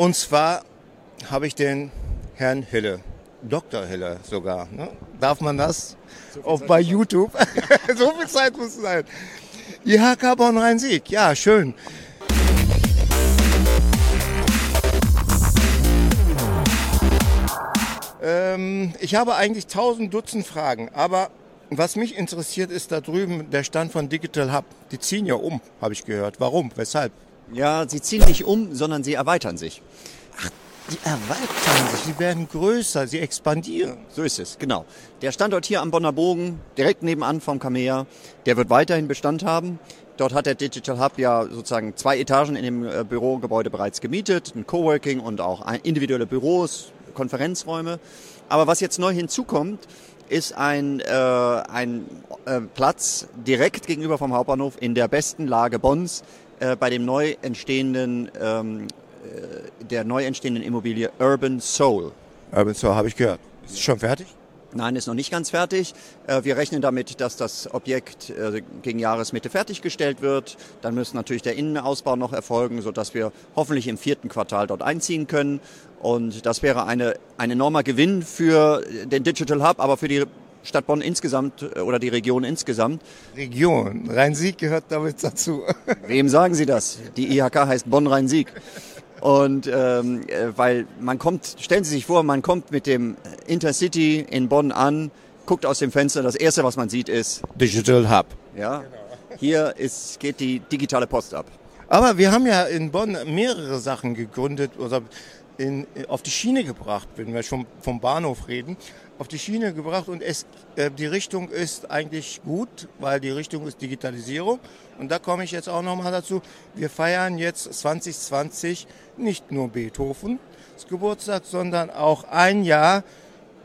Und zwar habe ich den Herrn Hille, Dr. Hille sogar. Ne? Darf man das? So Auch bei YouTube. so viel Zeit muss sein. IHK Bonn-Rhein-Sieg. Ja, schön. Ähm, ich habe eigentlich tausend Dutzend Fragen, aber was mich interessiert, ist da drüben der Stand von Digital Hub. Die ziehen ja um, habe ich gehört. Warum? Weshalb? Ja, sie ziehen nicht um, sondern sie erweitern sich. Ach, die erweitern sich, sie werden größer, sie expandieren. So ist es, genau. Der Standort hier am Bonner Bogen, direkt nebenan vom Kamea, der wird weiterhin Bestand haben. Dort hat der Digital Hub ja sozusagen zwei Etagen in dem äh, Bürogebäude bereits gemietet, ein Coworking und auch individuelle Büros, Konferenzräume. Aber was jetzt neu hinzukommt, ist ein, äh, ein äh, Platz direkt gegenüber vom Hauptbahnhof in der besten Lage Bonns äh, bei dem neu entstehenden, ähm, äh, der neu entstehenden Immobilie Urban Soul. Urban Soul habe ich gehört. Ist es schon fertig? Nein, ist noch nicht ganz fertig. Äh, wir rechnen damit, dass das Objekt gegen Jahresmitte fertiggestellt wird. Dann muss natürlich der Innenausbau noch erfolgen, sodass wir hoffentlich im vierten Quartal dort einziehen können. Und das wäre eine, ein enormer Gewinn für den Digital Hub, aber für die Stadt Bonn insgesamt äh, oder die Region insgesamt. Region. Rhein-Sieg gehört damit dazu. Wem sagen Sie das? Die IHK heißt Bonn-Rhein-Sieg. Und ähm, äh, weil man kommt, stellen Sie sich vor, man kommt mit dem Intercity in Bonn an, guckt aus dem Fenster, das erste, was man sieht, ist Digital Hub. Ja, hier ist, geht die digitale Post ab. Aber wir haben ja in Bonn mehrere Sachen gegründet oder in, auf die Schiene gebracht, wenn wir schon vom Bahnhof reden, auf die Schiene gebracht und es, äh, die Richtung ist eigentlich gut, weil die Richtung ist Digitalisierung. Und da komme ich jetzt auch nochmal dazu. Wir feiern jetzt 2020 nicht nur Beethovens Geburtstag, sondern auch ein Jahr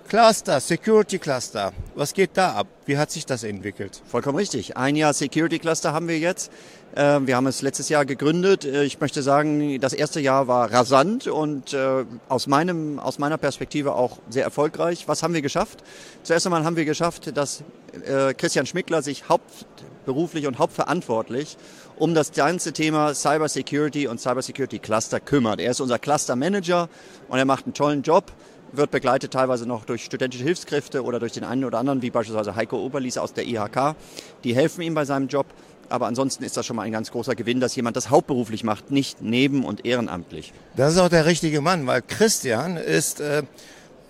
Cluster, Security Cluster. Was geht da ab? Wie hat sich das entwickelt? Vollkommen richtig. Ein Jahr Security Cluster haben wir jetzt. Ähm, wir haben es letztes Jahr gegründet. Äh, ich möchte sagen, das erste Jahr war rasant und äh, aus, meinem, aus meiner Perspektive auch sehr erfolgreich. Was haben wir geschafft? Zuerst einmal haben wir geschafft, dass äh, Christian Schmickler sich hauptberuflich und hauptverantwortlich um das ganze Thema Cyber Security und Cyber Security Cluster kümmert. Er ist unser Cluster Manager und er macht einen tollen Job wird begleitet teilweise noch durch studentische Hilfskräfte oder durch den einen oder anderen, wie beispielsweise Heiko Oberlies aus der IHK. Die helfen ihm bei seinem Job. Aber ansonsten ist das schon mal ein ganz großer Gewinn, dass jemand das hauptberuflich macht, nicht neben- und ehrenamtlich. Das ist auch der richtige Mann, weil Christian ist, äh,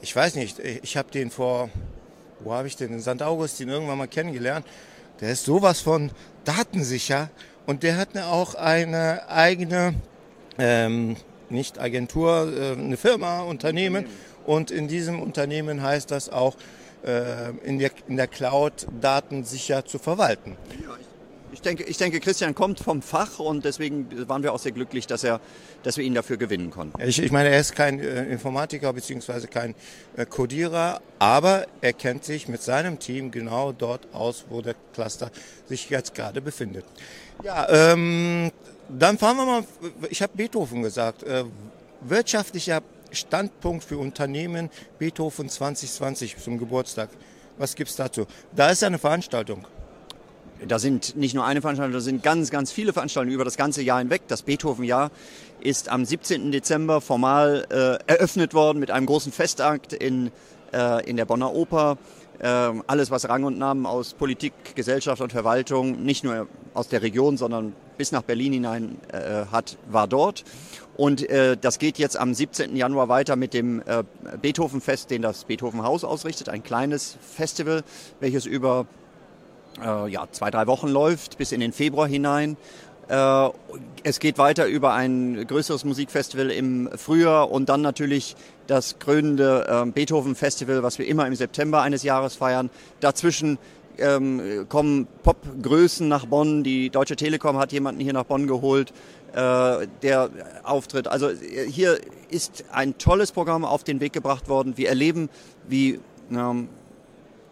ich weiß nicht, ich habe den vor, wo habe ich den, in St. Augustin irgendwann mal kennengelernt. Der ist sowas von datensicher und der hat auch eine eigene, ähm, nicht Agentur, äh, eine Firma, Unternehmen. Und in diesem Unternehmen heißt das auch, äh, in, der, in der Cloud Daten sicher zu verwalten. ich denke, ich denke, Christian kommt vom Fach und deswegen waren wir auch sehr glücklich, dass, er, dass wir ihn dafür gewinnen konnten. Ich, ich meine, er ist kein äh, Informatiker bzw. kein äh, Codierer, aber er kennt sich mit seinem Team genau dort aus, wo der Cluster sich jetzt gerade befindet. Ja, ähm, dann fahren wir mal, ich habe Beethoven gesagt, äh, wirtschaftlicher Standpunkt für Unternehmen Beethoven 2020 zum Geburtstag. Was gibt es dazu? Da ist eine Veranstaltung. Da sind nicht nur eine Veranstaltung, da sind ganz, ganz viele Veranstaltungen über das ganze Jahr hinweg. Das Beethoven-Jahr ist am 17. Dezember formal äh, eröffnet worden mit einem großen Festakt in, äh, in der Bonner Oper. Äh, alles, was Rang und Namen aus Politik, Gesellschaft und Verwaltung, nicht nur aus der Region, sondern bis nach Berlin hinein äh, hat, war dort. Und äh, das geht jetzt am 17. Januar weiter mit dem äh, Beethovenfest, den das Beethovenhaus ausrichtet. Ein kleines Festival, welches über äh, ja, zwei, drei Wochen läuft, bis in den Februar hinein. Äh, es geht weiter über ein größeres Musikfestival im Frühjahr und dann natürlich das krönende äh, Beethoven-Festival, was wir immer im September eines Jahres feiern. Dazwischen ähm, kommen Popgrößen nach Bonn. Die Deutsche Telekom hat jemanden hier nach Bonn geholt, äh, der auftritt. Also äh, hier ist ein tolles Programm auf den Weg gebracht worden. Wir erleben, wie ähm,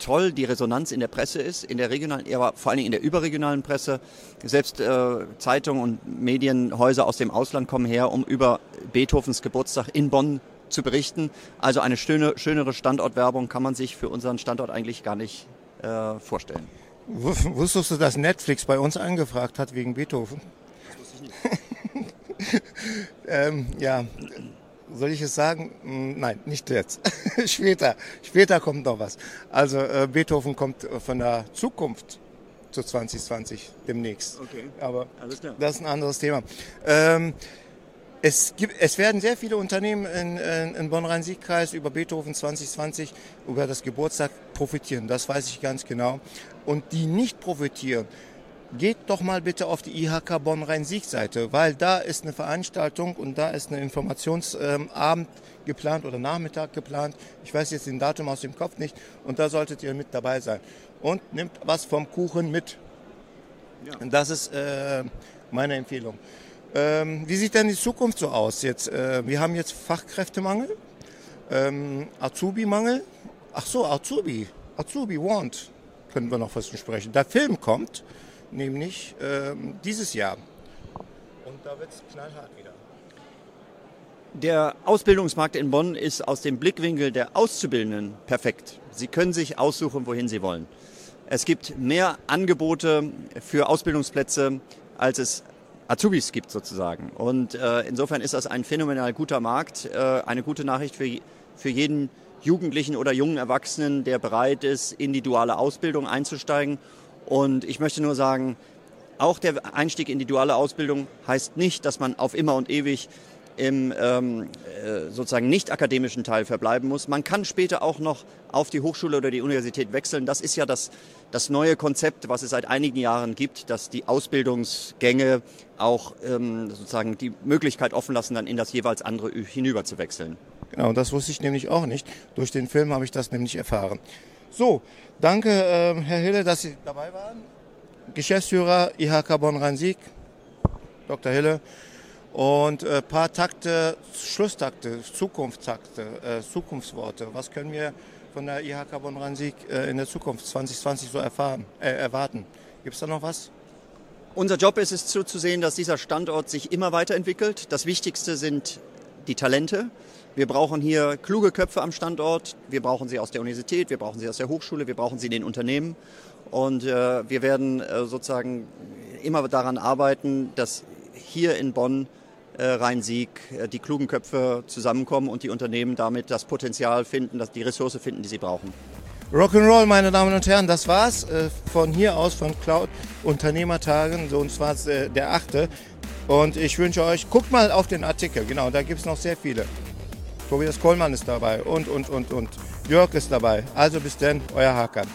toll die Resonanz in der Presse ist, in der regionalen, aber vor allen Dingen in der überregionalen Presse. Selbst äh, Zeitungen und Medienhäuser aus dem Ausland kommen her, um über Beethovens Geburtstag in Bonn zu berichten. Also eine schöne, schönere Standortwerbung kann man sich für unseren Standort eigentlich gar nicht äh, vorstellen. Wusstest du, dass Netflix bei uns angefragt hat wegen Beethoven? Das wusste ich nicht. ähm, ja, soll ich es sagen? Hm, nein, nicht jetzt. Später. Später kommt noch was. Also äh, Beethoven kommt von der Zukunft zu 2020 demnächst. Okay. Aber das ist ein anderes Thema. Ähm, es, gibt, es werden sehr viele Unternehmen in, in, in Bonn-Rhein-Sieg-Kreis über Beethoven 2020, über das Geburtstag profitieren. Das weiß ich ganz genau. Und die nicht profitieren, geht doch mal bitte auf die IHK Bonn-Rhein-Sieg-Seite, weil da ist eine Veranstaltung und da ist ein Informationsabend geplant oder Nachmittag geplant. Ich weiß jetzt den Datum aus dem Kopf nicht und da solltet ihr mit dabei sein. Und nimmt was vom Kuchen mit. Ja. Das ist äh, meine Empfehlung. Ähm, wie sieht denn die Zukunft so aus jetzt? Äh, wir haben jetzt Fachkräftemangel, ähm, Azubi-Mangel. Ach so, Azubi, Azubi Want, können wir noch was besprechen. Der Film kommt, nämlich ähm, dieses Jahr. Und da wird es knallhart wieder. Der Ausbildungsmarkt in Bonn ist aus dem Blickwinkel der Auszubildenden perfekt. Sie können sich aussuchen, wohin Sie wollen. Es gibt mehr Angebote für Ausbildungsplätze, als es Azubis gibt sozusagen. Und äh, insofern ist das ein phänomenal guter Markt, äh, eine gute Nachricht für, für jeden Jugendlichen oder jungen Erwachsenen, der bereit ist, in die duale Ausbildung einzusteigen. Und ich möchte nur sagen, auch der Einstieg in die duale Ausbildung heißt nicht, dass man auf immer und ewig im ähm, äh, sozusagen nicht akademischen Teil verbleiben muss. Man kann später auch noch auf die Hochschule oder die Universität wechseln. Das ist ja das, das neue Konzept, was es seit einigen Jahren gibt, dass die Ausbildungsgänge auch ähm, sozusagen die Möglichkeit offen lassen, dann in das jeweils andere hinüber zu wechseln. Genau, das wusste ich nämlich auch nicht. Durch den Film habe ich das nämlich erfahren. So, danke äh, Herr Hille, dass Sie dabei waren. Geschäftsführer IHK Bonn-Rhein-Sieg, Dr. Hille und ein äh, paar Takte, Schlusstakte, Zukunftstakte, äh, Zukunftsworte. Was können wir von der IHK Bonn-Rhein-Sieg äh, in der Zukunft 2020 so erfahren, äh, erwarten? Gibt es da noch was? Unser Job ist es zuzusehen, dass dieser Standort sich immer weiterentwickelt. Das Wichtigste sind die Talente. Wir brauchen hier kluge Köpfe am Standort. Wir brauchen sie aus der Universität, wir brauchen sie aus der Hochschule, wir brauchen sie in den Unternehmen. Und äh, wir werden äh, sozusagen immer daran arbeiten, dass hier in Bonn äh, Rhein-Sieg äh, die klugen Köpfe zusammenkommen und die Unternehmen damit das Potenzial finden, dass die Ressource finden, die sie brauchen. Rock'n'Roll, meine Damen und Herren, das war's äh, von hier aus von Cloud Unternehmertagen, so und zwar der achte. Und ich wünsche euch, guckt mal auf den Artikel, genau, da gibt es noch sehr viele. Tobias Kohlmann ist dabei und, und, und, und. Jörg ist dabei. Also bis denn, euer Hakan.